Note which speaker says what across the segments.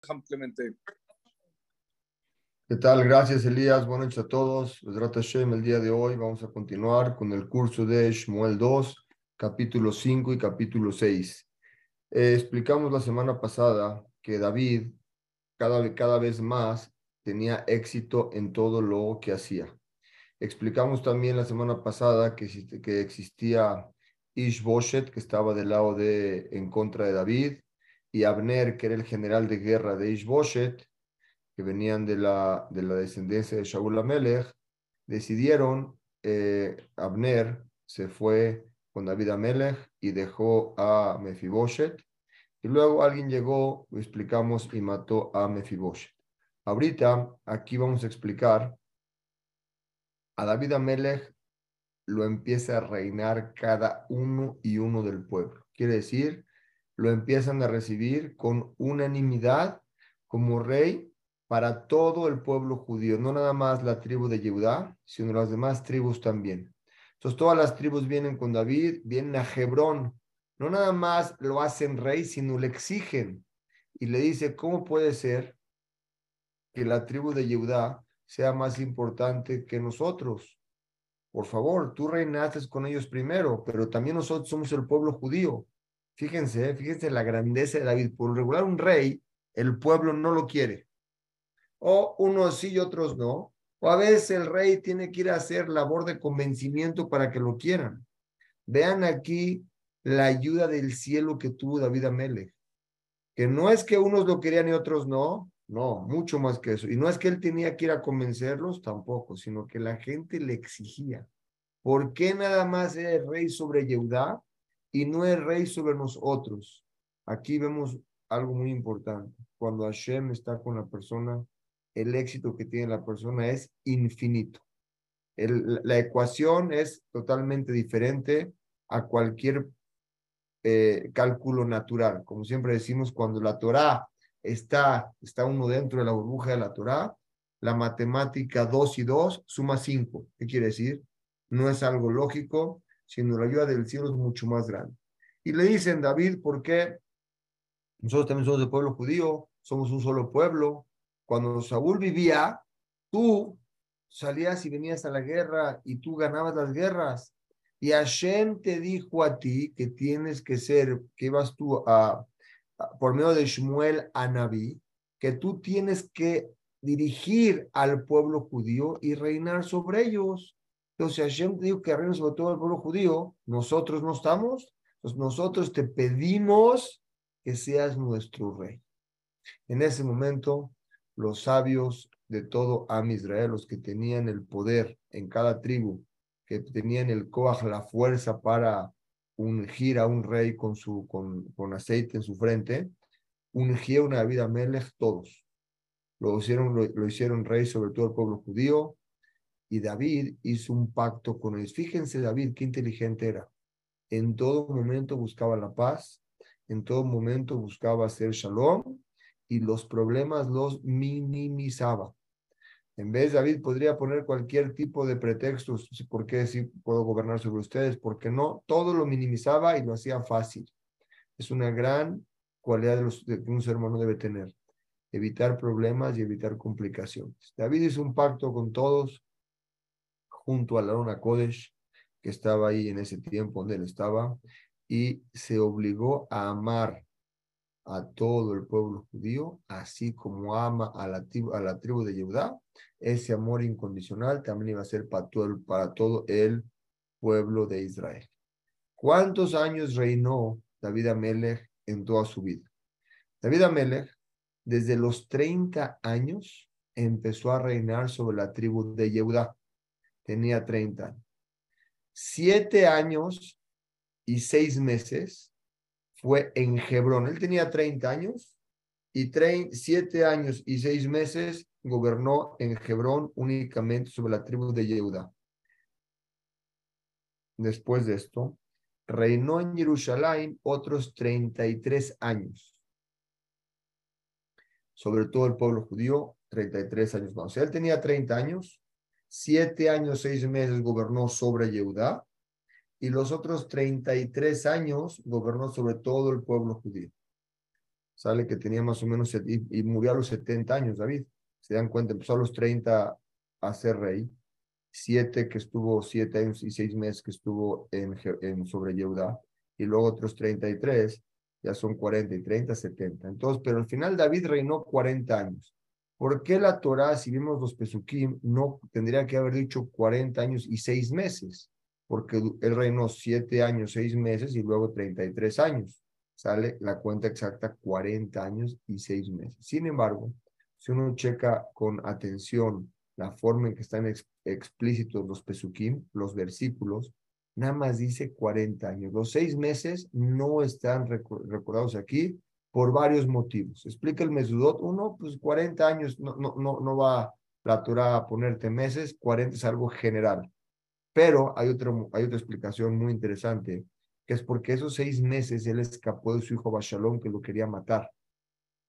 Speaker 1: Clemente.
Speaker 2: ¿Qué tal? Gracias, Elías. Buenas noches a todos. El día de hoy vamos a continuar con el curso de Shmuel 2, capítulo 5 y capítulo 6. Eh, explicamos la semana pasada que David cada, cada vez más tenía éxito en todo lo que hacía. Explicamos también la semana pasada que, que existía Ishboshet, que estaba del lado de en contra de David, y Abner, que era el general de guerra de Ishboshet, que venían de la, de la descendencia de Shaul Amelech, decidieron, eh, Abner se fue con David Amelech y dejó a Mefiboshet, y luego alguien llegó, lo explicamos, y mató a Mefiboshet. Ahorita, aquí vamos a explicar, a David Amelech lo empieza a reinar cada uno y uno del pueblo. Quiere decir, lo empiezan a recibir con unanimidad como rey para todo el pueblo judío, no nada más la tribu de Judá, sino las demás tribus también. Entonces todas las tribus vienen con David, vienen a Hebrón, no nada más lo hacen rey, sino le exigen y le dice, ¿cómo puede ser que la tribu de Judá sea más importante que nosotros? Por favor, tú reinaste con ellos primero, pero también nosotros somos el pueblo judío. Fíjense, fíjense la grandeza de David. Por regular, un rey, el pueblo no lo quiere. O unos sí y otros no. O a veces el rey tiene que ir a hacer labor de convencimiento para que lo quieran. Vean aquí la ayuda del cielo que tuvo David Amelech. Que no es que unos lo querían y otros no. No, mucho más que eso. Y no es que él tenía que ir a convencerlos tampoco, sino que la gente le exigía. ¿Por qué nada más era el rey sobre Yehudá? Y no es rey sobre nosotros. Aquí vemos algo muy importante. Cuando Hashem está con la persona, el éxito que tiene la persona es infinito. la ecuación es totalmente diferente a cualquier eh, cálculo natural. Como siempre decimos, cuando la Torah está, está uno dentro de la burbuja de la Torah, la matemática 2 y 2 suma 5. ¿Qué quiere decir? No es algo lógico, sino la ayuda del cielo es mucho más grande. Y le dicen, David, ¿por qué? Nosotros también somos del pueblo judío, somos un solo pueblo. Cuando Saúl vivía, tú salías y venías a la guerra y tú ganabas las guerras. Y Hashem te dijo a ti que tienes que ser, que ibas tú a, por medio de Shmuel a Naví, que tú tienes que dirigir al pueblo judío y reinar sobre ellos. Entonces Hashem dijo que reina sobre todo el pueblo judío, nosotros no estamos, nosotros te pedimos que seas nuestro rey. En ese momento, los sabios de todo Am Israel, los que tenían el poder en cada tribu, que tenían el coaj, la fuerza para ungir a un rey con, su, con, con aceite en su frente, ungieron a David Amelech todos. Lo hicieron, lo hicieron rey sobre todo el pueblo judío, y David hizo un pacto con ellos. Fíjense David, qué inteligente era. En todo momento buscaba la paz, en todo momento buscaba hacer shalom y los problemas los minimizaba. En vez David podría poner cualquier tipo de pretextos, ¿por qué sí puedo gobernar sobre ustedes? Porque no, todo lo minimizaba y lo hacía fácil. Es una gran cualidad de los, que un ser humano debe tener, evitar problemas y evitar complicaciones. David hizo un pacto con todos, junto a la Luna Kodesh, que estaba ahí en ese tiempo donde él estaba, y se obligó a amar a todo el pueblo judío, así como ama a la, a la tribu de Judá. Ese amor incondicional también iba a ser para todo, para todo el pueblo de Israel. ¿Cuántos años reinó David Amelech en toda su vida? David Amelech, desde los 30 años, empezó a reinar sobre la tribu de Judá tenía 30 Siete años y seis meses fue en Hebrón. Él tenía 30 años y siete años y seis meses gobernó en Hebrón únicamente sobre la tribu de Yehuda. Después de esto, reinó en Jerusalén otros 33 años. Sobre todo el pueblo judío, 33 años más. O sea, él tenía 30 años siete años, seis meses gobernó sobre Yehudá y los otros 33 años gobernó sobre todo el pueblo judío. sale que tenía más o menos, y, murió a los 70 años, David. Se dan cuenta, empezó a los 30 a ser rey, siete que estuvo siete años y seis meses que estuvo en, en sobre Yehuda, y luego otros 33, ya son 40 y 30, 70. Entonces, pero al final David reinó 40 años. ¿Por qué la Torah, si vimos los Pesukim, no tendría que haber dicho 40 años y seis meses? Porque él reinó siete años, seis meses y luego 33 años. Sale la cuenta exacta 40 años y seis meses. Sin embargo, si uno checa con atención la forma en que están explícitos los Pesukim, los versículos, nada más dice 40 años. Los seis meses no están recordados aquí por varios motivos. Explica el Mesudot. Uno, pues 40 años no, no, no, no va la Torah a ponerte meses, 40 es algo general. Pero hay, otro, hay otra explicación muy interesante, que es porque esos seis meses él escapó de su hijo Bashalom, que lo quería matar,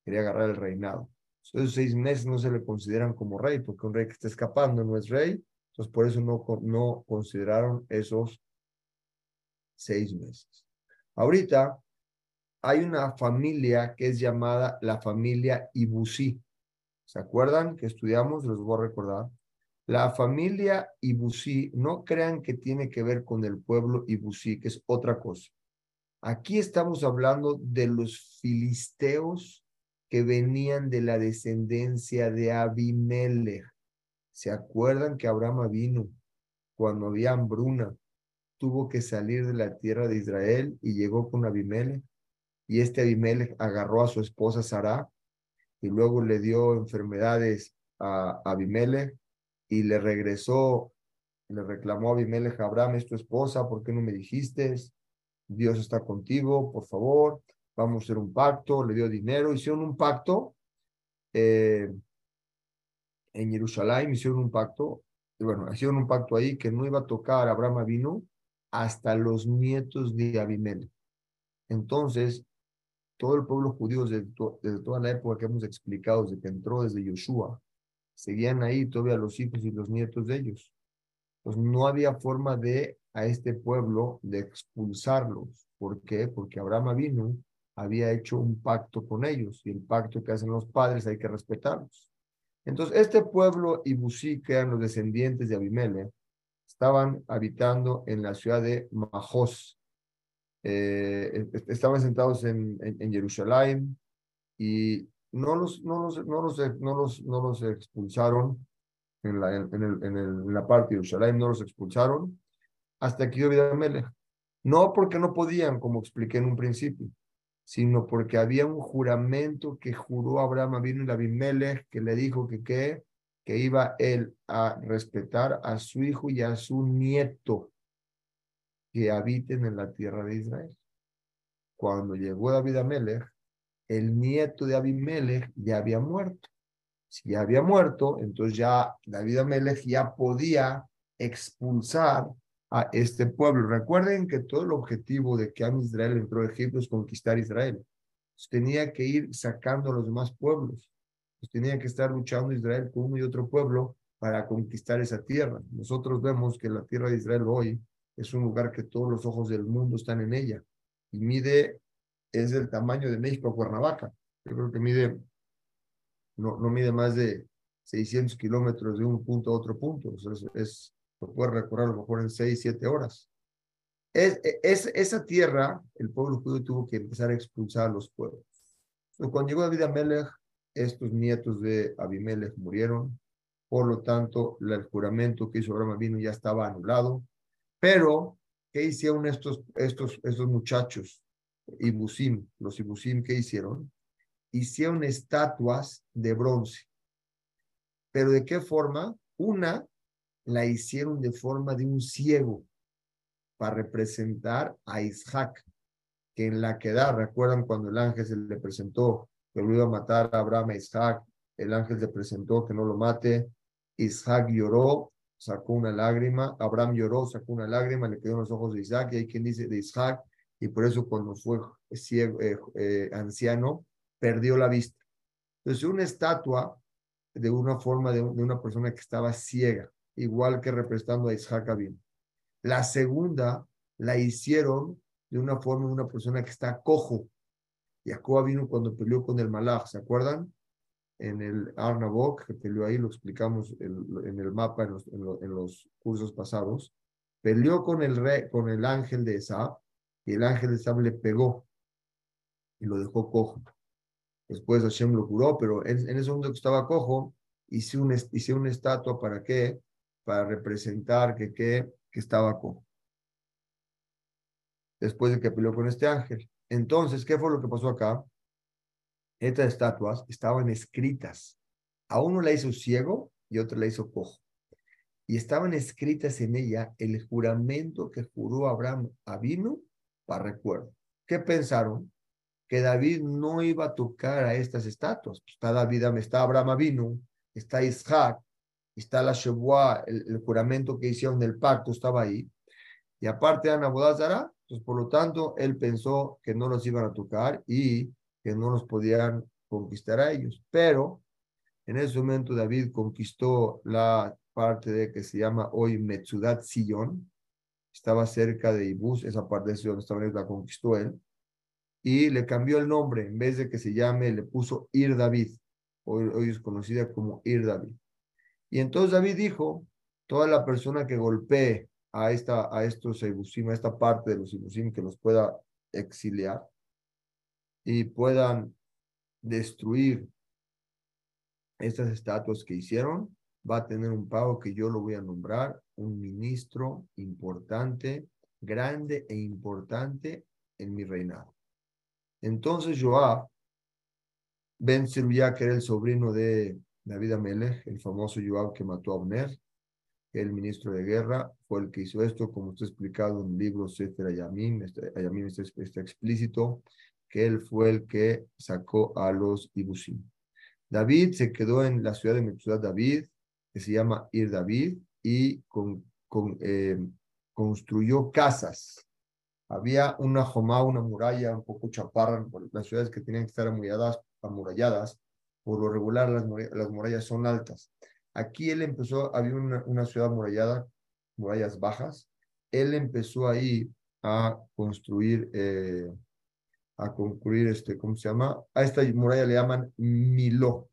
Speaker 2: quería agarrar el reinado. Esos seis meses no se le consideran como rey, porque un rey que está escapando no es rey, entonces por eso no, no consideraron esos seis meses. Ahorita hay una familia que es llamada la familia Ibusí. ¿Se acuerdan que estudiamos? Les voy a recordar. La familia Ibusí, no crean que tiene que ver con el pueblo Ibusí, que es otra cosa. Aquí estamos hablando de los filisteos que venían de la descendencia de Abimelech. ¿Se acuerdan que Abraham vino cuando había hambruna? Tuvo que salir de la tierra de Israel y llegó con Abimelech y este Abimelech agarró a su esposa Sara y luego le dio enfermedades a Abimelech y le regresó, le reclamó a Abimelech, Abraham es tu esposa, ¿por qué no me dijiste? Dios está contigo, por favor, vamos a hacer un pacto, le dio dinero, hicieron un pacto eh, en Jerusalén, hicieron un pacto, y bueno, hicieron un pacto ahí que no iba a tocar a Abraham vino hasta los nietos de Abimelech. Entonces, todo el pueblo judío desde, toda la época que hemos explicado, desde que entró desde Yoshua, seguían ahí todavía los hijos y los nietos de ellos. Pues no había forma de a este pueblo de expulsarlos. ¿Por qué? Porque Abraham vino, había hecho un pacto con ellos y el pacto que hacen los padres hay que respetarlos. Entonces, este pueblo Ibusí, que eran los descendientes de Abimelech, estaban habitando en la ciudad de Majos, eh, estaban sentados en, en, Jerusalén y no los, no los, no los, no los, no los expulsaron en la, en, el, en, el, en la parte de Jerusalén, no los expulsaron hasta que dio Melech. No porque no podían, como expliqué en un principio, sino porque había un juramento que juró Abraham vino el Abimelech, que le dijo que, que, que iba él a respetar a su hijo y a su nieto que habiten en la tierra de Israel. Cuando llegó David Amelech, el nieto de Abimelech ya había muerto. Si ya había muerto, entonces ya David Amelech ya podía expulsar a este pueblo. Recuerden que todo el objetivo de que Am Israel entró a Egipto es conquistar Israel. tenía que ir sacando a los demás pueblos. tenía que estar luchando Israel con uno y otro pueblo para conquistar esa tierra. Nosotros vemos que la tierra de Israel hoy es un lugar que todos los ojos del mundo están en ella y mide, es del tamaño de México a Cuernavaca. Yo creo que mide, no, no mide más de 600 kilómetros de un punto a otro punto. es, es, lo puede recorrer a lo mejor en 6, 7 horas. Es, es, esa tierra, el pueblo judío tuvo que empezar a expulsar a los pueblos. cuando llegó David Amelech, estos nietos de Abimelech murieron. Por lo tanto, el juramento que hizo Abraham vino ya estaba anulado. Pero, ¿qué hicieron estos, estos, estos muchachos? Ibusim, los Ibusim, ¿qué hicieron? Hicieron estatuas de bronce. ¿Pero de qué forma? Una la hicieron de forma de un ciego para representar a Isaac, que en la queda, recuerdan cuando el ángel se le presentó que lo iba a matar a Abraham a Isaac, el ángel le presentó que no lo mate, Isaac lloró sacó una lágrima, Abraham lloró, sacó una lágrima, le quedó en los ojos de Isaac, y hay quien dice de Isaac, y por eso cuando fue ciego, eh, eh, anciano, perdió la vista. Entonces, una estatua de una forma de, una persona que estaba ciega, igual que representando a Isaac bien. La segunda la hicieron de una forma de una persona que está cojo, Jacob vino cuando peleó con el Malach, ¿se acuerdan? En el Arnabok, que peleó ahí, lo explicamos en el mapa en los, en, los, cursos pasados. Peleó con el, rey, con el ángel de Esa y el ángel de Esa le pegó y lo dejó cojo. Después Hashem lo curó, pero en, ese momento que estaba cojo, hice, un, hice una estatua para qué? Para representar que, que, que estaba cojo. Después de que peleó con este ángel. Entonces, ¿qué fue lo que pasó acá? Estas estatuas estaban escritas. A uno la hizo ciego y otro la hizo cojo. Y estaban escritas en ella el juramento que juró Abraham a vino para recuerdo. ¿Qué pensaron? Que David no iba a tocar a estas estatuas. Está David, está Abraham vino, está Isaac, está la Shebuah, el, juramento que hicieron del pacto estaba ahí. Y aparte Ana Bodazara, entonces, por lo tanto, él pensó que no los iban a tocar y que no los podían conquistar a ellos. Pero en ese momento David conquistó la parte de que se llama hoy Metzudat Sillón. Estaba cerca de Ibus, esa parte de vez la conquistó él. Y le cambió el nombre, en vez de que se llame, le puso Ir David. Hoy, hoy es conocida como Ir David. Y entonces David dijo, toda la persona que golpee a, esta, a estos Ibusim, a esta parte de los Ibusim que los pueda exiliar y puedan destruir estas estatuas que hicieron, va a tener un pago que yo lo voy a nombrar un ministro importante, grande e importante en mi reinado. Entonces Joab Ben Siruyá, que era el sobrino de David Amelech, el famoso Joab que mató a Abner, el ministro de guerra, fue el que hizo esto, como está explicado en el libro Sefer Ayamim, está, está, explícito, que él fue el que sacó a los Ibusim. David se quedó en la ciudad de ciudad David, que se llama Ir David, y con, eh, construyó casas. Había una jomá, una muralla un poco chaparra, las ciudades que tenían que estar amuralladas, por lo regular las, las murallas son altas. Aquí él empezó, había una, una ciudad murallada, murallas bajas. Él empezó ahí a construir, eh, a construir, este, ¿cómo se llama? A esta muralla le llaman Miló.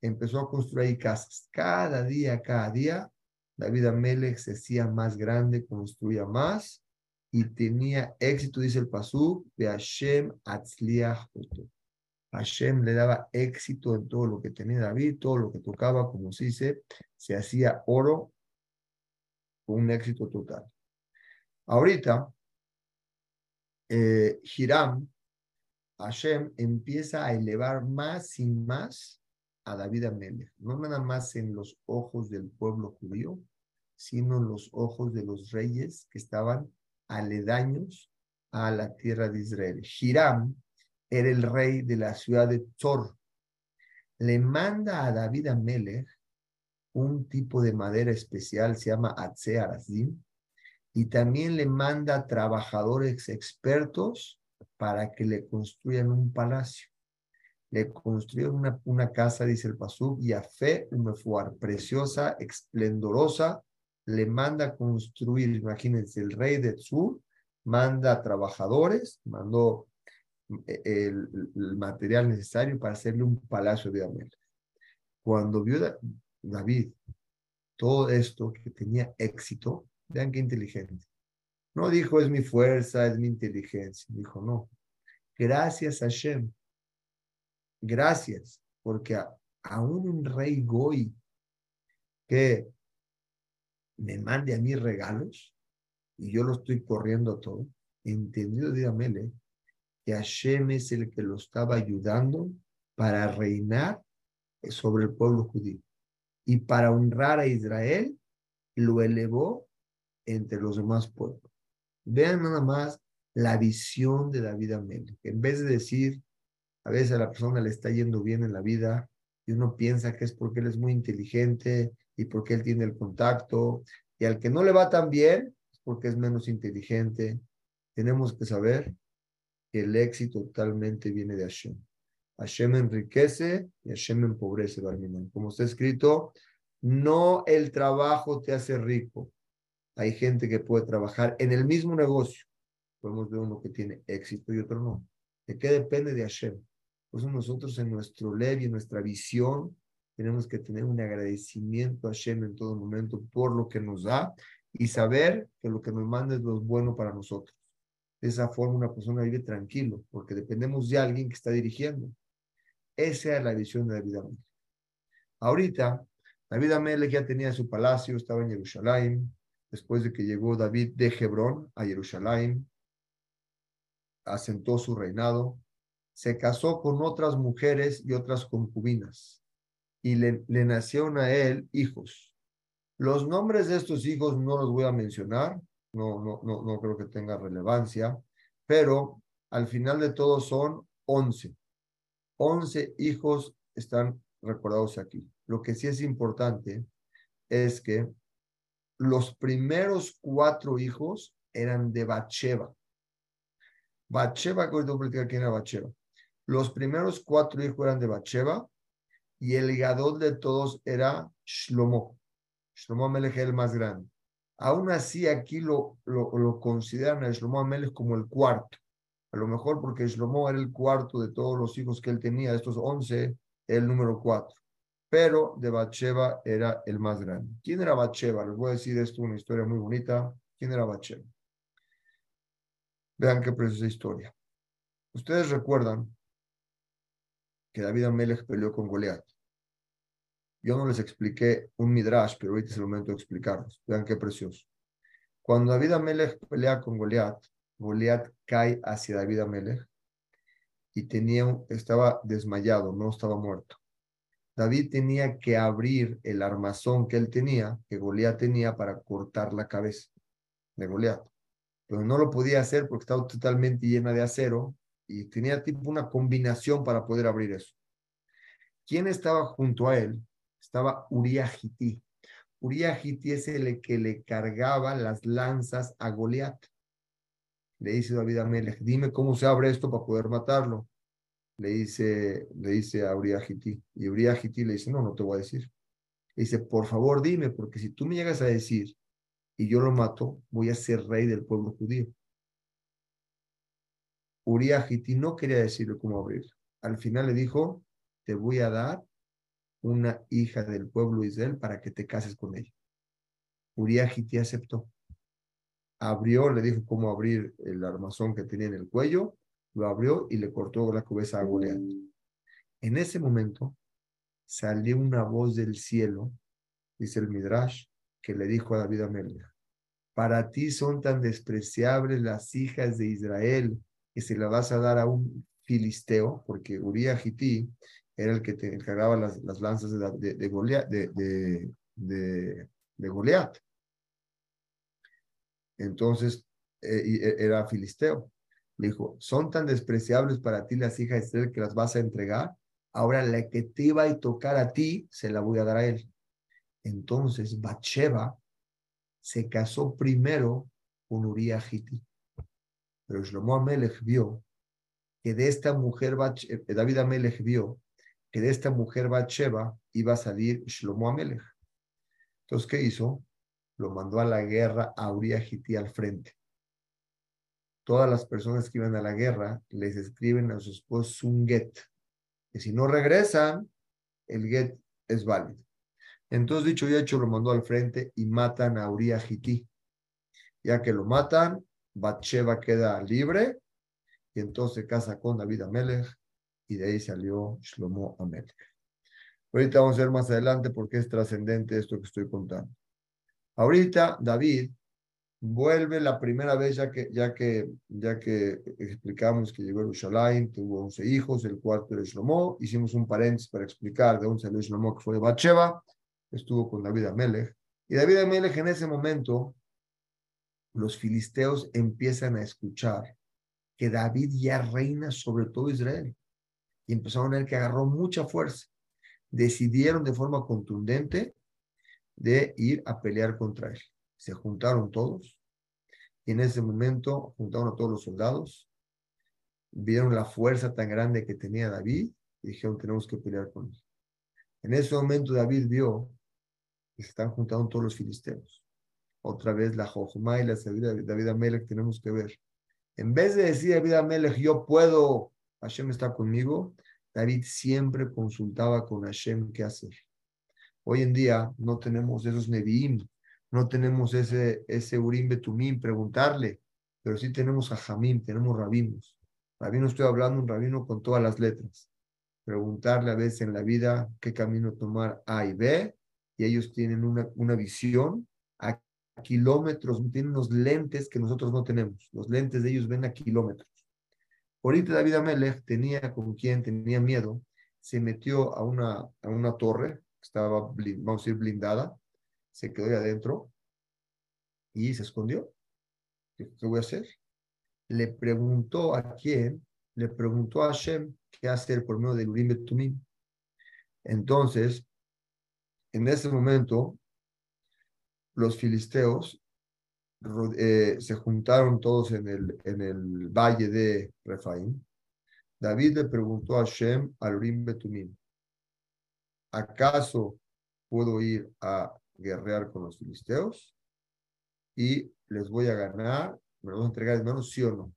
Speaker 2: Empezó a construir casas. Cada día, cada día, David Amelech se hacía más grande, construía más y tenía éxito, dice el Pasú, de Hashem Atzliach Hashem le daba éxito en todo lo que tenía David, todo lo que tocaba, como se dice, se hacía oro con un éxito total. Ahorita, eh, Hiram, Hashem empieza a elevar más y más a David Amelech, no nada más en los ojos del pueblo judío, sino en los ojos de los reyes que estaban aledaños a la tierra de Israel. Hiram era el rey de la ciudad de Tzor. Le manda a David Amelech un tipo de madera especial, se llama Atze Arazim, y también le manda trabajadores expertos para que le construyan un palacio. Le construyeron una, una casa, dice el Pasú, y a fe, una fuar preciosa, esplendorosa, le manda construir, imagínense, el rey de Tzur manda trabajadores, mandó el, material necesario para hacerle un palacio de Amel. Cuando vio David todo esto que tenía éxito, vean qué inteligente. No dijo es mi fuerza, es mi inteligencia. Dijo no. Gracias a Hashem. Gracias, porque aún un rey Goy que me mande a mí regalos y yo lo estoy corriendo todo, entendido de Amele, que Hashem es el que lo estaba ayudando para reinar sobre el pueblo judío. Y para honrar a Israel, lo elevó entre los demás pueblos. Vean nada más la visión de David Amel. En vez de decir, a veces a la persona le está yendo bien en la vida y uno piensa que es porque él es muy inteligente y porque él tiene el contacto, y al que no le va tan bien es porque es menos inteligente. Tenemos que saber que el éxito totalmente viene de Hashem. Hashem enriquece y Hashem empobrece, Como está escrito, no el trabajo te hace rico. Hay gente que puede trabajar en el mismo negocio. Podemos ver uno que tiene éxito y otro no. ¿De qué depende de Hashem? Pues nosotros en nuestro lev y en nuestra visión tenemos que tener un agradecimiento a Hashem en todo momento por lo que nos da y saber que lo que nos manda es lo bueno para nosotros. De esa forma una persona vive tranquilo, porque dependemos de alguien que está dirigiendo. Esa es la visión de David Amelech. Ahorita, David Amelech ya tenía su palacio, estaba en Jerusalén, después de que llegó David de Hebrón a Jerusalén, asentó su reinado, se casó con otras mujeres y otras concubinas, y le, nacieron a él hijos. Los nombres de estos hijos no los voy a mencionar, no, no, no, no creo que tenga relevancia, pero al final de todo son once. Once hijos están recordados aquí. Lo que sí es importante es que los primeros cuatro hijos eran de Bacheva. Bacheva, que quién era Bacheva. Los primeros cuatro hijos eran de Bacheva y el gadol de todos era Shlomo. Shlomo Amelech el más grande. Aún así, aquí lo, lo, lo consideran a Shlomo Amelech como el cuarto. A lo mejor porque Shlomo era el cuarto de todos los hijos que él tenía, estos once, el número cuatro. Pero de Bacheva era el más grande. ¿Quién era Bacheva? Les voy a decir esto, una historia muy bonita. ¿Quién era Bacheva? Vean qué preciosa historia. Ustedes recuerdan que David Amelech peleó con Goliat. Yo no les expliqué un midrash, pero ahorita es el momento de explicarlos. Vean qué precioso. Cuando David Amelech pelea con Goliat, Goliat cae hacia David Amelech y tenía, estaba desmayado, no estaba muerto. David tenía que abrir el armazón que él tenía, que Goliat tenía, para cortar la cabeza de Goliat. Pero no lo podía hacer porque estaba totalmente llena de acero y tenía tipo una combinación para poder abrir eso. ¿Quién estaba junto a él? Estaba Uriah Hiti. Uriah es el que le cargaba las lanzas a Goliat. Le dice David a Melech, dime cómo se abre esto para poder matarlo. Le dice, le dice a Y Uriah le dice, no, no te voy a decir. Le dice, por favor dime, porque si tú me llegas a decir y yo lo mato, voy a ser rey del pueblo judío. Uriah no quería decirle cómo abrir. Al final le dijo, te voy a dar una hija del pueblo Israel para que te cases con ella. Uriah aceptó abrió, le dijo cómo abrir el armazón que tenía en el cuello, lo abrió y le cortó la cabeza a Goliat. En ese momento salió una voz del cielo, dice el Midrash, que le dijo a David Amelech, para ti son tan despreciables las hijas de Israel que se la vas a dar a un filisteo, porque Uriah Hití era el que te encargaba las, las lanzas de, de, de, Goliat. Entonces eh, e, era filisteo. Le dijo, son tan despreciables para ti las hijas de Israel que las vas a entregar. Ahora la que te iba a tocar a ti, se la voy a dar a él. Entonces Bathsheba se casó primero con Uriah Hiti. Pero Shlomo Amelech vio que de esta mujer, eh, David Amelech vio que de esta mujer Bathsheba iba a salir Shlomo Amelech. Entonces, ¿qué hizo? lo mandó a la guerra a Uriah al frente. Todas las personas que iban a la guerra les escriben a sus esposos un get, que si no regresan, el get es válido. Entonces, dicho y hecho, lo mandó al frente y matan a Uriah Ya que lo matan, Batsheba queda libre y entonces se casa con David Amelech y de ahí salió Shlomo Amelech. Ahorita vamos a ver más adelante porque es trascendente esto que estoy contando. Ahorita David vuelve la primera vez, ya que, ya que, ya que explicamos que llegó a Jerusalén, tuvo 11 hijos, el cuarto era Shlomo, hicimos un paréntesis para explicar de dónde salió Shlomo, que fue de Bathsheba, estuvo con David Amelech, y David Amelech en ese momento, los filisteos empiezan a escuchar que David ya reina sobre todo Israel, y empezaron a ver que agarró mucha fuerza, decidieron de forma contundente de ir a pelear contra él. Se juntaron todos y en ese momento juntaron a todos los soldados, vieron la fuerza tan grande que tenía David y dijeron tenemos que pelear con él. En ese momento David vio que están juntando todos los filisteos. Otra vez la Jojma y la sabiduría de David Amelech tenemos que ver. En vez de decir David Amelech, yo puedo Hashem está conmigo, David siempre consultaba con Hashem qué hacer. Hoy en día no tenemos esos Nevi'im, no tenemos ese, ese Urim Betumim, preguntarle, pero sí tenemos a Jamim, tenemos rabinos. Rabino estoy hablando, un rabino con todas las letras. Preguntarle a veces en la vida qué camino tomar A y B, y ellos tienen una, una visión a kilómetros, tienen unos lentes que nosotros no tenemos. Los lentes de ellos ven a kilómetros. Ahorita David Amelech tenía con quien tenía miedo, se metió a una, a una torre, estaba, vamos a decir, blindada, se quedó ahí adentro y se escondió. ¿Qué, voy a hacer? Le preguntó a quién, le preguntó a Hashem qué hacer por medio del Urim Betumim. Entonces, en ese momento, los filisteos eh, se juntaron todos en el, en el valle de Refaim. David le preguntó a Hashem al Urim Betumim, ¿acaso puedo ir a guerrear con los filisteos y les voy a ganar, me los voy a entregar en manos, sí o no.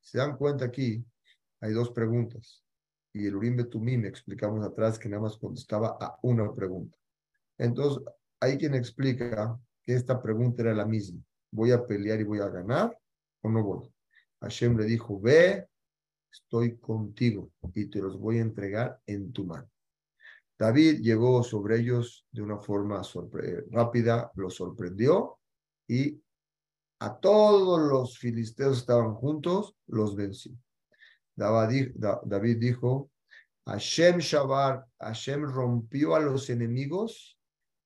Speaker 2: Se dan cuenta aquí, hay dos preguntas. Y el Urim Betumim explicamos atrás que nada más contestaba a una pregunta. Entonces, hay quien explica que esta pregunta era la misma. ¿Voy a pelear y voy a ganar o no voy? Hashem le dijo, ve, estoy contigo y te los voy a entregar en tu mano. David llegó sobre ellos de una forma rápida, los sorprendió y a todos los filisteos estaban juntos, los venció. David dijo, Hashem Shabar, Hashem rompió a los enemigos,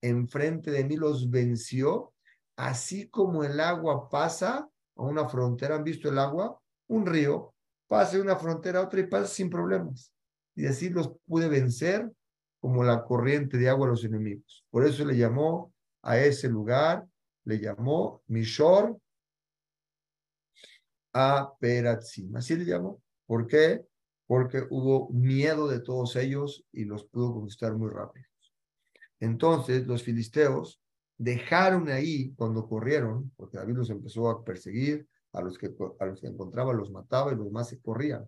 Speaker 2: enfrente de mí los venció, así como el agua pasa a una frontera, ¿han visto el agua? Un río, pasa de una frontera a otra y pasa sin problemas. Y así los pude vencer como la corriente de agua a los enemigos. Por eso le llamó a ese lugar, le llamó Mishor a Peratzim. Así le llamó. ¿Por qué? Porque hubo miedo de todos ellos y los pudo conquistar muy rápido. Entonces los filisteos dejaron ahí cuando corrieron, porque David los empezó a perseguir, a los que, a los que encontraba los mataba y los más se corrían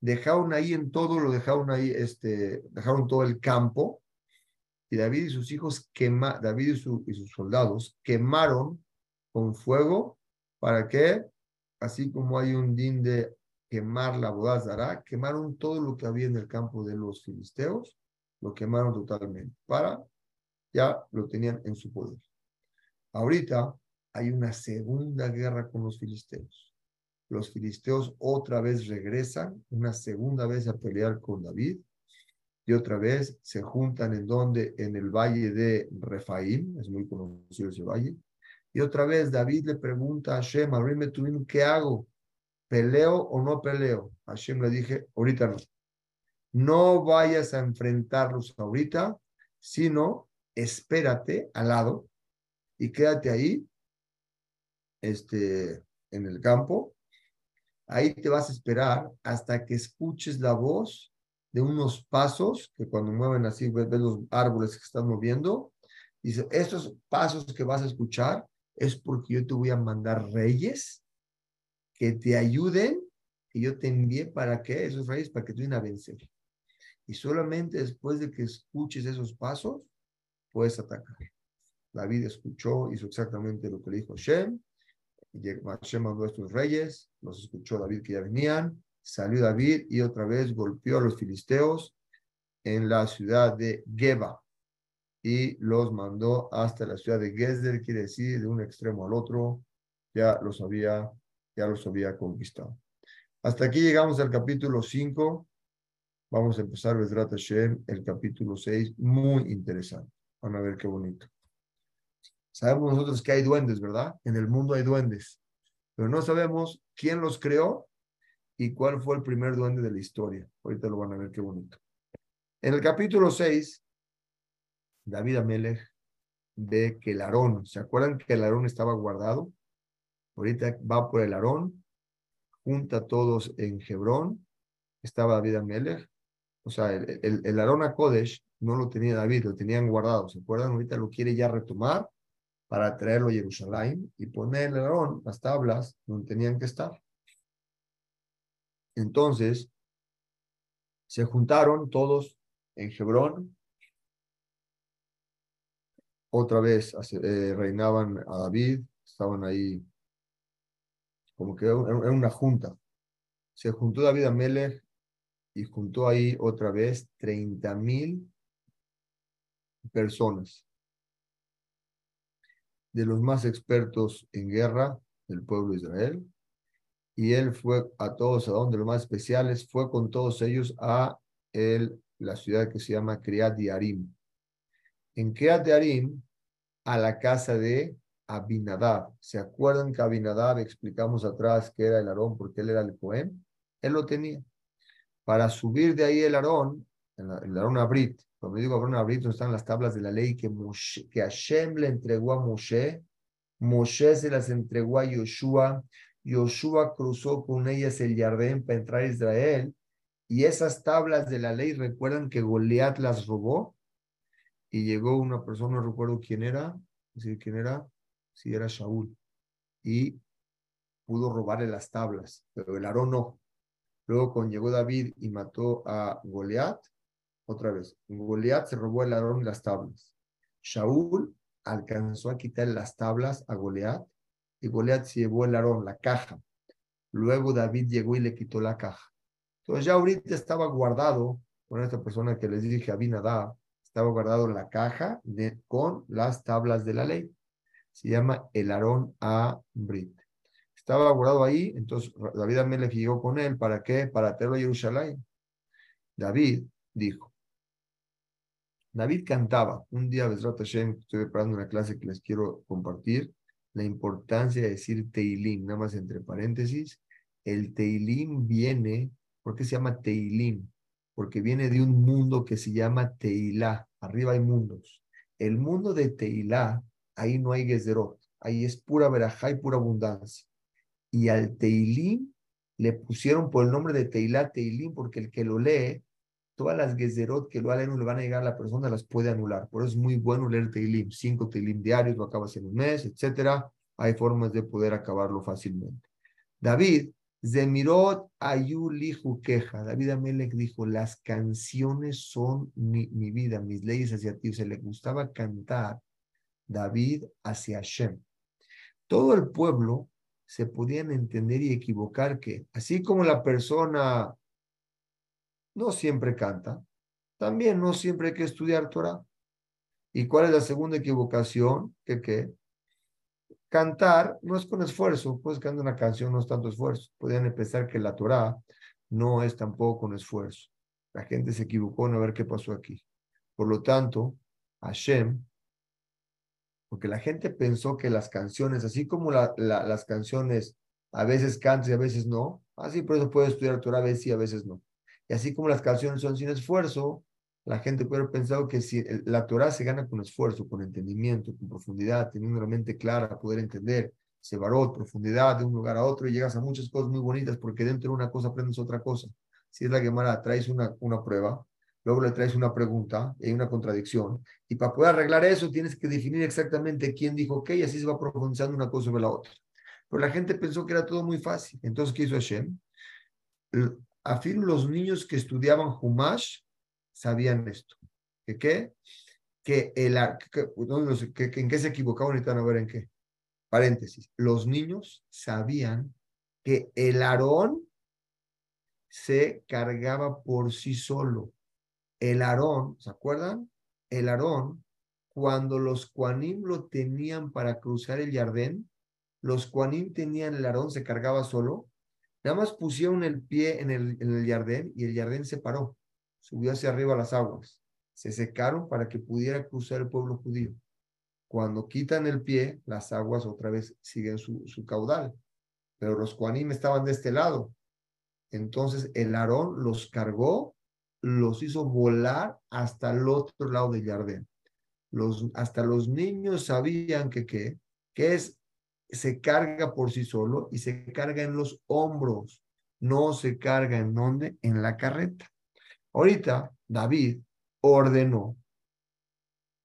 Speaker 2: dejaron ahí en todo, lo dejaron ahí, este, dejaron todo el campo, y David y sus hijos, quema, David y, sus soldados quemaron con fuego, ¿para que Así como hay un din de quemar la bodazara, quemaron todo lo que había en el campo de los filisteos, lo quemaron totalmente, para, ya lo tenían en su poder. Ahorita hay una segunda guerra con los filisteos los filisteos otra vez regresan, una segunda vez a pelear con David, y otra vez se juntan en donde, en el valle de Refaim, es muy conocido ese valle, y otra vez David le pregunta a Hashem, abrime ¿qué hago? ¿Peleo o no peleo? Hashem le dije, ahorita no. No vayas a enfrentarlos ahorita, sino espérate al lado y quédate ahí, este, en el campo, Ahí te vas a esperar hasta que escuches la voz de unos pasos que cuando mueven así, ves, los árboles que están moviendo. Dice, estos pasos que vas a escuchar es porque yo te voy a mandar reyes que te ayuden, y yo te envié para que esos reyes, para que vayan a vencer. Y solamente después de que escuches esos pasos, puedes atacar. David escuchó, hizo exactamente lo que le dijo Shem, Hashem mandó a reyes, los escuchó David que ya venían, salió David y otra vez golpeó a los filisteos en la ciudad de Geba y los mandó hasta la ciudad de Gezer, quiere decir de un extremo al otro, ya los había, ya los había conquistado. Hasta aquí llegamos al capítulo 5. Vamos a empezar Besrat Hashem, el capítulo 6, muy interesante. Van a ver qué bonito. Sabemos nosotros que hay duendes, ¿verdad? En el mundo hay duendes, pero no sabemos quién los creó y cuál fue el primer duende de la historia. Ahorita lo van a ver qué bonito. En el capítulo 6, David Amelech ve que el Aarón, ¿se acuerdan que el Aarón estaba guardado? Ahorita va por el Aarón, junta a todos en Hebrón, estaba David Amelech, o sea, el, el, el Aarón a Kodesh no lo tenía David, lo tenían guardado, ¿se acuerdan? Ahorita lo quiere ya retomar para traerlo a Jerusalén y ponerle las tablas donde tenían que estar. Entonces, Se juntaron todos en Hebrón. Otra vez eh, reinaban a David, estaban ahí como que era una junta. Se juntó David a Melech y juntó ahí otra vez 30 mil personas de los más expertos en guerra del pueblo de Israel. Y él fue a todos, a donde los más especiales, fue con todos ellos a el, la ciudad que se llama Kriat Yarim. En Kriat Yarim, a la casa de Abinadab. ¿Se acuerdan que Abinadab explicamos atrás que era el Aarón porque él era el Cohen? Él lo tenía. Para subir de ahí el Aarón, el Aarón Abrit, cuando digo Aarón Abrit, están las tablas de la ley que, que Hashem le entregó a Moshe, Moshe se las entregó a Yoshua, Yoshua cruzó con ellas el Jardín para entrar a Israel, y esas tablas de la ley, recuerdan que Goliat las robó, y llegó una persona, no recuerdo quién era, decir quién era, si era Shaul, y pudo robarle las tablas, pero el Aarón no. Luego cuando llegó David y mató a Goliat, otra vez, Goliat se robó el Aarón y las tablas. Shaul alcanzó a quitar las tablas a Goliat y Goliat se llevó el Aarón, la caja. Luego David llegó y le quitó la caja. Entonces ya ahorita estaba guardado con esta persona que les dije, Abinadab, estaba guardado la caja con las tablas de la ley. Se llama el Aarón a Brit. Estaba guardado ahí, entonces David le llegó con él. ¿Para qué? Para traerlo a Jerusalén. David dijo, David cantaba. Un día, Besrat Hashem, estoy preparando una clase que les quiero compartir. La importancia de decir Teilim, nada más entre paréntesis. El Teilim viene, ¿por qué se llama Teilim? Porque viene de un mundo que se llama Teilá. Arriba hay mundos. El mundo de Teilá, ahí no hay Gezerot. Ahí es pura verajá y pura abundancia. Y al Teilim le pusieron por el nombre de Teilá Teilim, porque el que lo lee todas las Gezerot que lo no le van a llegar a la persona las puede anular. Por eso es muy bueno leer Teilim, cinco Teilim diarios, lo acabas en un mes, etcétera. Hay formas de poder acabarlo fácilmente. David, Zemirot Ayuli queja. David Amelech dijo, las canciones son mi, mi, vida, mis leyes hacia ti. Se le gustaba cantar David hacia Hashem. Todo el pueblo se podían entender y equivocar que, así como la persona no siempre canta. También no siempre hay que estudiar Torah. ¿Y cuál es la segunda equivocación? Que qué? Cantar no es con esfuerzo, pues cantar una canción no es tanto esfuerzo. Podrían pensar que la Torah no es tampoco con esfuerzo. La gente se equivocó en a ver qué pasó aquí. Por lo tanto, Hashem, porque la gente pensó que las canciones, así como las canciones a veces cantan y a veces no, así por eso puede estudiar Torah a veces y a veces no. Y así como las canciones son sin esfuerzo, la gente puede haber pensado que si la Torah se gana con esfuerzo, con entendimiento, con profundidad, teniendo una mente clara, poder entender, se varó profundidad de un lugar a otro y llegas a muchas cosas muy bonitas porque dentro de una cosa aprendes otra cosa. Si es la Gemara, traes una, una prueba, luego le traes una pregunta hay una contradicción. Y para poder arreglar eso tienes que definir exactamente quién dijo qué y así se va profundizando una cosa sobre la otra. Pero la gente pensó que era todo muy fácil. Entonces, ¿qué hizo Hashem? Afirmo los niños que estudiaban Humash sabían esto. ¿Que qué? Que el que, en qué se equivocaban van a ver en qué. Paréntesis. Los niños sabían que el Aarón se cargaba por sí solo. El Aarón, ¿se acuerdan? El Aarón, cuando los Kuanim lo tenían para cruzar el Jardín, los Kuanim tenían el Aarón, se cargaba solo, Nada más pusieron el pie en el, en jardín y el jardín se paró, subió hacia arriba las aguas. Se secaron para que pudiera cruzar el pueblo judío. Cuando quitan el pie, las aguas otra vez siguen su, caudal. Pero los cuanim estaban de este lado. Entonces el Aarón los cargó, los hizo volar hasta el otro lado del jardín. Hasta los niños sabían que, que, que es se carga por sí solo y se carga en los hombros, no se carga en donde, en la carreta. Ahorita David ordenó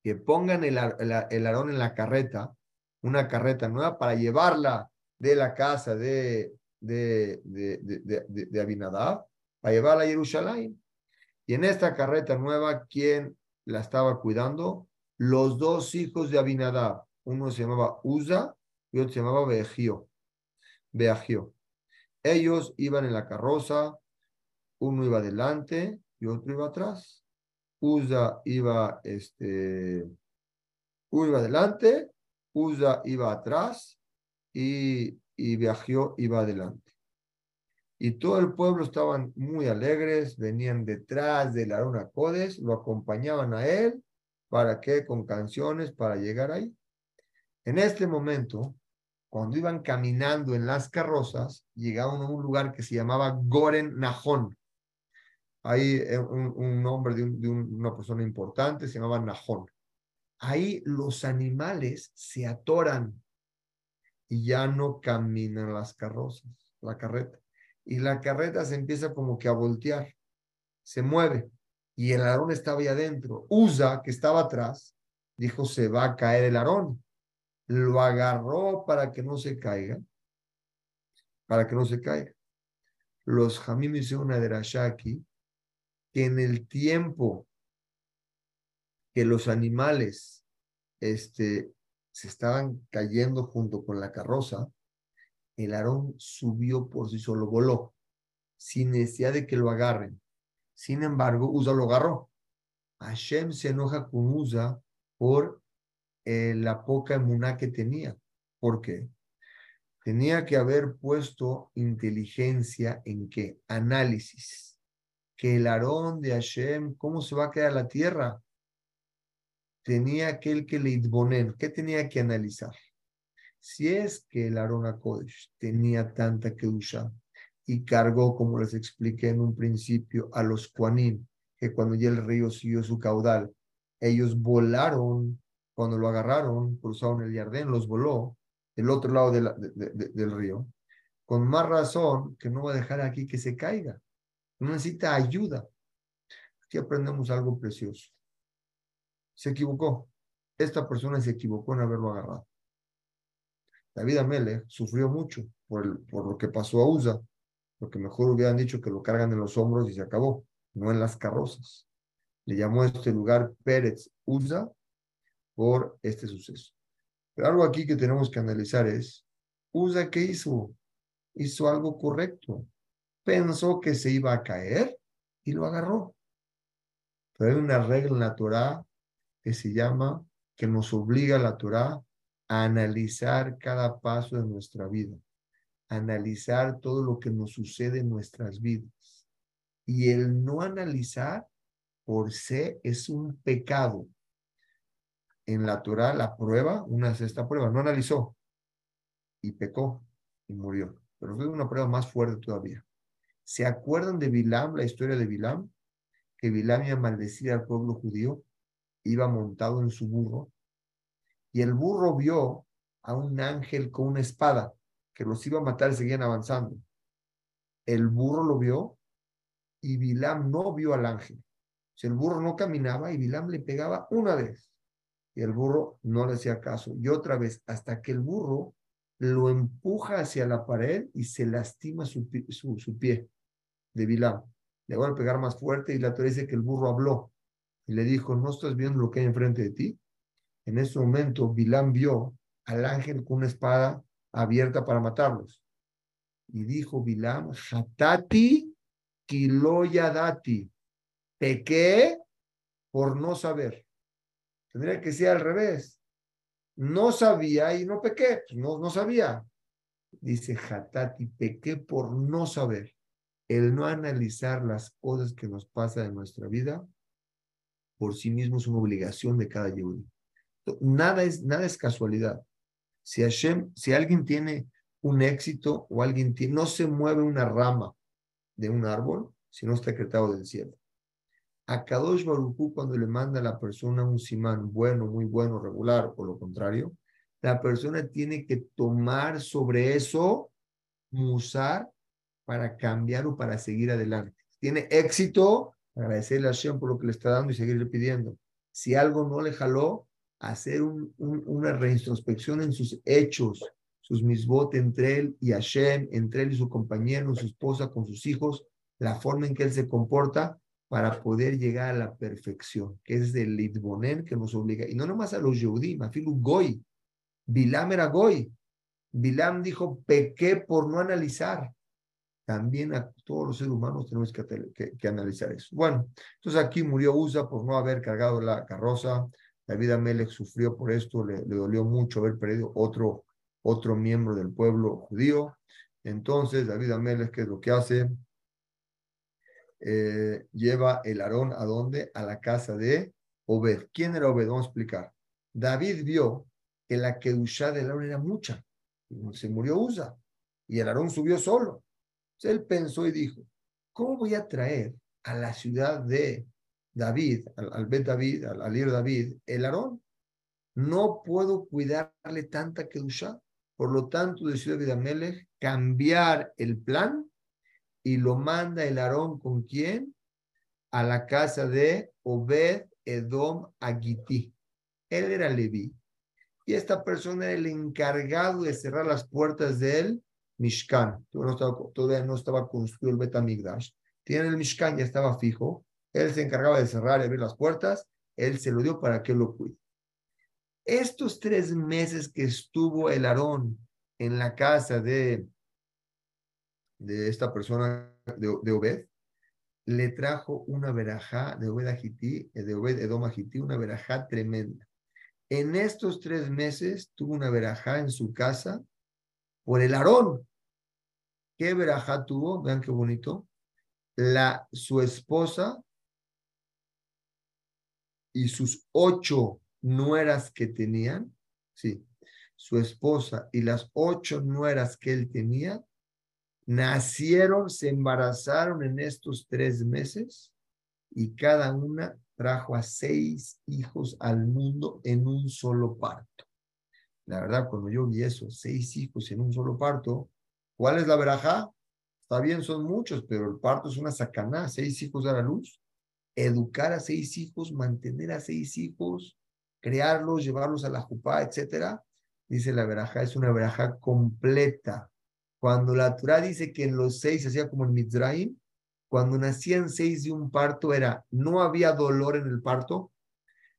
Speaker 2: que pongan el, el, arón en la carreta, una carreta nueva para llevarla de la casa de, de, de, de, Abinadab, para llevarla a Jerusalén. Y en esta carreta nueva, ¿quién la estaba cuidando? Los dos hijos de Abinadab. Uno se llamaba Uza y otro se llamaba Beagio. Beagio. Ellos iban en la carroza, uno iba adelante y otro iba atrás. Uza iba, este, uno iba adelante, Uza iba atrás y, y Beagio iba adelante. Y todo el pueblo estaban muy alegres, venían detrás de la Arona Codes, lo acompañaban a él, ¿para qué? Con canciones para llegar ahí. En este momento, cuando iban caminando en las carrozas, llegaban a un lugar que se llamaba Goren Najón. Ahí eh, un, un nombre de, una persona importante se llamaba Najón. Ahí los animales se atoran y ya no caminan las carrozas, la carreta y la carreta se empieza como que a voltear, se mueve y el arón estaba ahí adentro. Usa, que estaba atrás, dijo, se va a caer el arón. Lo agarró para que no se caiga, para que no se caiga. Los Jamim hicieron una derashá aquí, que en el tiempo que los animales este, se estaban cayendo junto con la carroza, el Aarón subió por sí solo, voló, sin necesidad de que lo agarren. Sin embargo, Usa lo agarró. Hashem se enoja con Usa por eh, la poca emuná que tenía. ¿Por qué? Tenía que haber puesto inteligencia en qué? Análisis. Que el Aarón de Hashem, ¿cómo se va a quedar la tierra? Tenía aquel que le. ¿Qué tenía que analizar? Si es que el Arona Kodesh tenía tanta Kedusha y cargó, como les expliqué en un principio, a los Kuanim, que cuando ya el río siguió su caudal, ellos volaron, cuando lo agarraron, cruzaron el Yardén, los voló del otro lado del río, con más razón que no va a dejar aquí que se caiga. No necesita ayuda. Aquí aprendemos algo precioso. Se equivocó. Esta persona se equivocó en haberlo agarrado. David Amele sufrió mucho por, por lo que pasó a Usa, porque mejor hubieran dicho que lo cargan en los hombros y se acabó, no en las carrozas. Le llamó a este lugar Pérez Usa por este suceso. Pero algo aquí que tenemos que analizar es, Usa, ¿qué hizo? Hizo algo correcto. Pensó que se iba a caer y lo agarró. Pero hay una regla en la Torah que se llama, que nos obliga a la Torah analizar cada paso de nuestra vida, analizar todo lo que nos sucede en nuestras vidas. Y el no analizar por sí es un pecado. En la Torah, la prueba, una sexta prueba, no analizó y pecó y murió. Pero fue una prueba más fuerte todavía. ¿Se acuerdan de Bilam, la historia de Bilam? Que Bilam iba a maldecir al pueblo judío, iba montado en su burro y el burro vio a un ángel con una espada que los iba a matar y seguían avanzando. El burro lo vio y Bilam no vio al ángel. Si el burro no caminaba y Bilam le pegaba una vez y el burro no le hacía caso y otra vez hasta que el burro lo empuja hacia la pared y se lastima su, su, pie de Bilam. Le van a pegar más fuerte y la Torah dice que el burro habló y le dijo, ¿no estás viendo lo que hay enfrente de ti? En ese momento, Bilam vio al ángel con una espada abierta para matarlos. Y dijo Bilam, Hatati kiloyadati. Pequé por no saber. Tendría que ser al revés. No sabía y no pequé. Pues no, no sabía. Dice Hatati, pequé por no saber. El no analizar las cosas que nos pasan en nuestra vida por sí mismo es una obligación de cada yehudi. Nada es, nada es casualidad. Si, Hashem, si alguien tiene un éxito o alguien tiene, no se mueve una rama de un árbol si no está decretado del cielo. A Kadosh Baruchu, cuando le manda a la persona un simán bueno, muy bueno, regular o lo contrario, la persona tiene que tomar sobre eso musar para cambiar o para seguir adelante. Tiene éxito, agradecerle a Hashem por lo que le está dando y seguirle pidiendo. Si algo no le jaló, hacer una reintrospección en sus hechos, sus misbot entre él y Hashem, entre él y su compañero, su esposa, con sus hijos, la forma en que él se comporta, para poder llegar a la perfección, que es el Litbonen que nos obliga. Y no nomás a los Yehudim, a Goy. Bilam era Goy. Bilam dijo, pequé por no analizar. También a todos los seres humanos tenemos que, analizar eso. Bueno, entonces aquí murió Usa por no haber cargado la carroza. David Amelech sufrió por esto, le, le dolió mucho haber perdido otro, otro miembro del pueblo judío. Entonces David Amelech, ¿qué es lo que hace? Eh, lleva el Aarón a dónde? A la casa de Obed. ¿Quién era Obed? Vamos a explicar. David vio que la Kedushá del Aarón era mucha. Se murió Usa y el Aarón subió solo. Entonces él pensó y dijo, ¿cómo voy a traer a la ciudad de David, al, al Bet David, al, al David, el Aarón? No puedo cuidarle tanta Kedushá. Por lo tanto, decidió David Amelech cambiar el plan y lo manda el Aarón con quién? A la casa de Obed Edom Agiti. Él era Leví. Y esta persona era el encargado de cerrar las puertas del Mishkan. Todavía no estaba, construido el Betamigdash. Tiene el Mishkan, ya estaba fijo. Él se encargaba de cerrar y abrir las puertas. Él se lo dio para que lo cuide. Estos tres meses que estuvo el Aarón en la casa de de esta persona de, Obed, le trajo una verajá de Obed Agití, de Obed Edom Agití, una verajá tremenda. En estos tres meses tuvo una verajá en su casa por el Aarón. ¿Qué verajá tuvo? Vean qué bonito. La, su esposa y sus ocho nueras que tenían, sí, su esposa y las ocho nueras que él tenía, nacieron, se embarazaron en estos tres meses y cada una trajo a seis hijos al mundo en un solo parto. La verdad, cuando yo vi eso, seis hijos en un solo parto, ¿cuál es la veraja? Está bien, son muchos, pero el parto es una sacaná, seis hijos a la luz. Educar a seis hijos, mantener a seis hijos, crearlos, llevarlos a la jupá, etcétera. Dice la veraja, es una veraja completa cuando la Torah dice que en los seis se hacía como en Mizraim, cuando nacían seis de un parto era, no había dolor en el parto,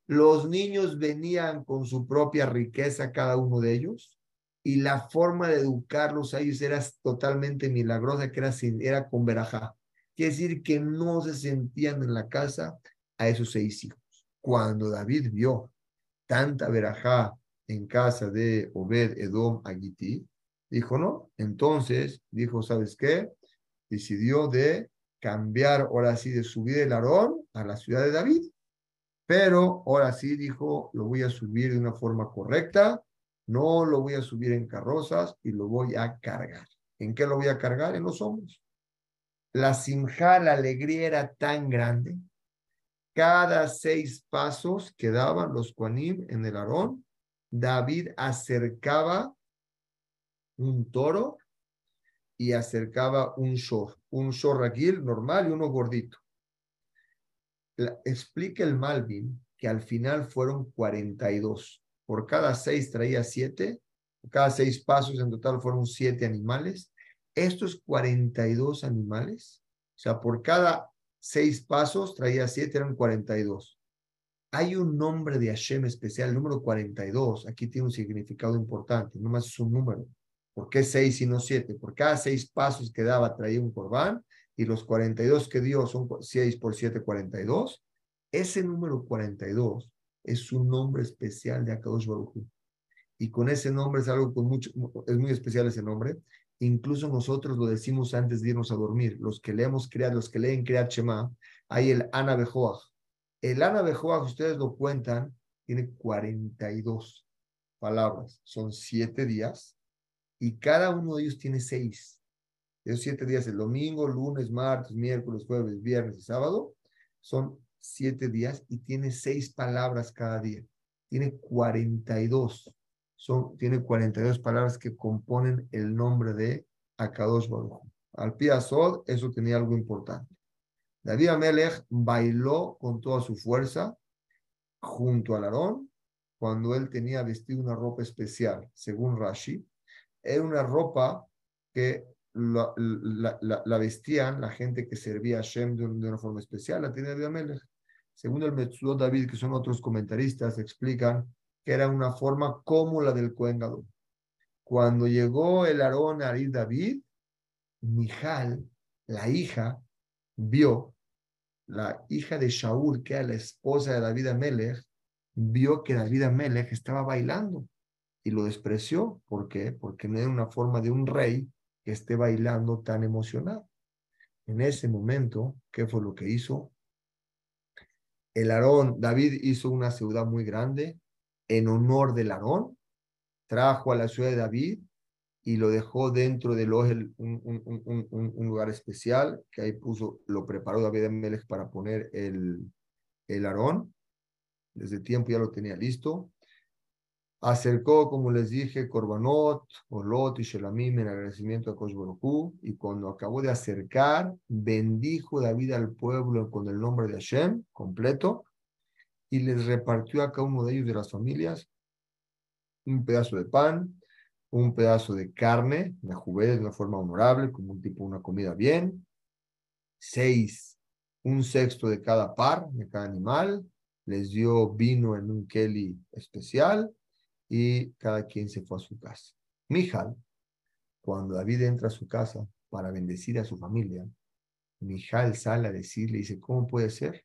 Speaker 2: los niños venían con su propia riqueza, cada uno de ellos, y la forma de educarlos a ellos era totalmente milagrosa, que era, era con verajá. Quiere decir que no se sentían en la casa a esos seis hijos. Cuando David vio tanta verajá en casa de Obed Edom Agiti, Dijo, no. Entonces, dijo, ¿sabes qué? Decidió de cambiar, ahora sí, de subir el Aarón a la ciudad de David. Pero ahora sí dijo, lo voy a subir de una forma correcta, no lo voy a subir en carrozas y lo voy a cargar. ¿En qué lo voy a cargar? En los hombros. La simja, la alegría era tan grande. Cada seis pasos que daban los Kuanim en el Aarón, David acercaba un toro y acercaba un shor, un shor raquil normal y uno gordito. explica el Malvin que al final fueron 42. Por cada seis traía siete, cada seis pasos en total fueron siete animales. Estos 42 animales, o sea, por cada seis pasos traía siete, eran 42. Hay un nombre de Hashem especial, el número 42. Aquí tiene un significado importante, no más es un número. ¿Por qué seis y no siete? Por cada seis pasos que daba traía un corbán y los 42 que dio son seis por siete, 42. Ese número 42 es un nombre especial de Akadosh Baruj Y con ese nombre es algo con mucho, es muy especial ese nombre. Incluso nosotros lo decimos antes de irnos a dormir. Los que leemos crear, los que leen Kriyat Shema, hay el Ana Bejoach. El Ana Bejoach, ustedes lo cuentan, tiene 42 palabras. Son siete días y cada uno de ellos tiene seis. Esos siete días, el domingo, lunes, martes, miércoles, jueves, viernes y sábado, son siete días y tiene seis palabras cada día. Tiene 42. Son, tiene 42 palabras que componen el nombre de Akadosh Baruch. Al Piazod, eso tenía algo importante. David Amelech bailó con toda su fuerza junto al Aarón cuando él tenía vestido una ropa especial, según Rashi, era una ropa que la, la, vestían la gente que servía a Shem de, una forma especial, la tenía de Amelech. Según el Metzudot David, que son otros comentaristas, explican que era una forma como la del Cohen Cuando llegó el Aarón a David, Mijal, la hija, vio, la hija de Shaul, que era la esposa de David Amelech, vio que David Amelech estaba bailando y lo despreció. ¿Por qué? Porque no era una forma de un rey que esté bailando tan emocionado. En ese momento, ¿qué fue lo que hizo? El Aarón, David hizo una ciudad muy grande en honor del Aarón, trajo a la ciudad de David y lo dejó dentro del Ohel, un, lugar especial, que ahí puso, lo preparó David Amelech para poner el, el Aarón. Desde tiempo ya lo tenía listo acercó, como les dije, Corbanot, Olot y Shelamim en agradecimiento a Kosh y cuando acabó de acercar, bendijo David al pueblo con el nombre de Hashem completo y les repartió a cada uno de ellos de las familias un pedazo de pan, un pedazo de carne, la jugué de una forma honorable, como un tipo una comida bien, seis, un sexto de cada par, de cada animal, les dio vino en un keli especial, y cada quien se fue a su casa. Mijal, cuando David entra a su casa para bendecir a su familia, Mijal sale a decirle, dice, ¿cómo puede ser?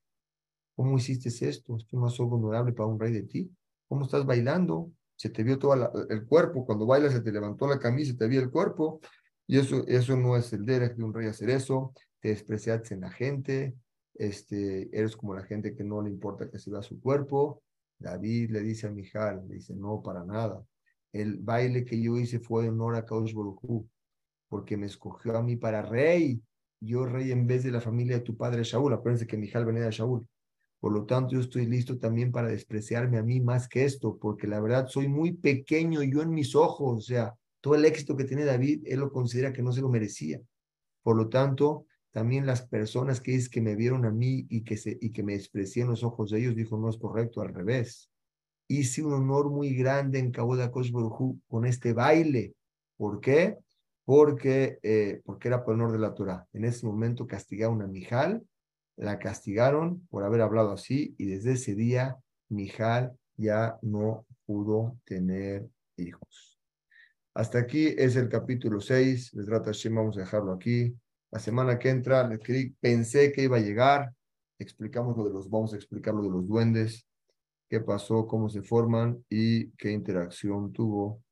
Speaker 2: ¿Cómo hiciste esto? Esto no algo honorable para un rey de ti. ¿Cómo estás bailando? Se te vio todo el cuerpo. Cuando bailas se te levantó la camisa, se te vio el cuerpo. Y eso, eso no es el derecho de un rey hacer eso. Te despreciaste en la gente. Este, eres como la gente que no le importa que se vea su cuerpo. David le dice a Mijal, le dice, no, para nada. El baile que yo hice fue en honor a Kaush porque me escogió a mí para rey. Yo rey en vez de la familia de tu padre Shaul. Acuérdense que Mijal venía de Shaul. Por lo tanto, yo estoy listo también para despreciarme a mí más que esto, porque la verdad soy muy pequeño yo en mis ojos. O sea, todo el éxito que tiene David, él lo considera que no se lo merecía. Por lo tanto, también las personas que es que me vieron a mí y que, se, y que me desprecié en los ojos de ellos, dijo, no es correcto, al revés. Hice un honor muy grande en Cabo de con este baile. ¿Por qué? Porque, eh, porque era por honor de la Torah. En ese momento castigaron a Mijal, la castigaron por haber hablado así y desde ese día Mijal ya no pudo tener hijos. Hasta aquí es el capítulo 6. Les trata vamos a dejarlo aquí. La semana que entra pensé que iba a llegar. Explicamos lo de los, vamos a explicar lo de los duendes, qué pasó, cómo se forman y qué interacción tuvo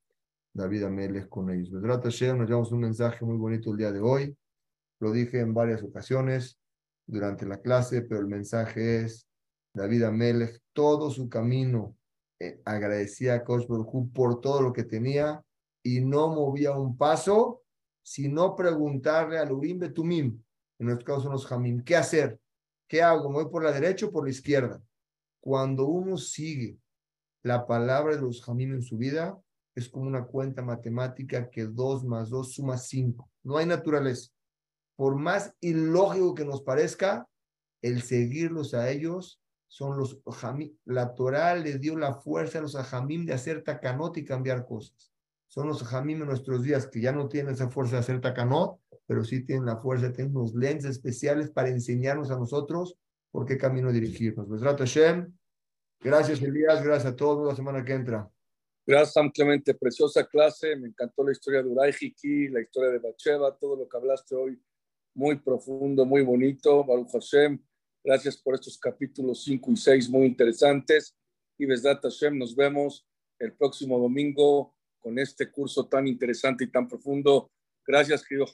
Speaker 2: David Amelech con ellos. Vedrata Hashem, nos llevamos un mensaje muy bonito el día de hoy. Lo dije en varias ocasiones durante la clase, pero el mensaje es David Amelech, todo su camino eh, agradecía a Kosh por todo lo que tenía y no movía un paso sino preguntarle al Urim Betumim, en nuestro caso los Jamim, ¿qué hacer? ¿Qué hago? ¿Me voy por la derecha o por la izquierda? Cuando uno sigue la palabra de los Jamim en su vida, es como una cuenta matemática que dos más dos suma cinco. No hay naturaleza. Por más ilógico que nos parezca, el seguirlos a ellos son los Jamim. La Torah le dio la fuerza a los Jamim de hacer takanot y cambiar cosas son los jamim en nuestros días que ya no tienen esa fuerza de hacer takanot, pero sí tienen la fuerza, tienen unos lentes especiales para enseñarnos a nosotros por qué camino dirigirnos. Gracias, Elías. Gracias a todos. La semana que entra.
Speaker 1: Gracias, Sam Clemente. Preciosa clase. Me encantó la historia de Uray Hiki, la historia de Bacheva, todo lo que hablaste hoy. Muy profundo, muy bonito. Baruch Hashem. Gracias por estos capítulos 5 y 6 muy interesantes. Y Besdat Hashem, nos vemos el próximo domingo con este curso tan interesante y tan profundo. Gracias, querido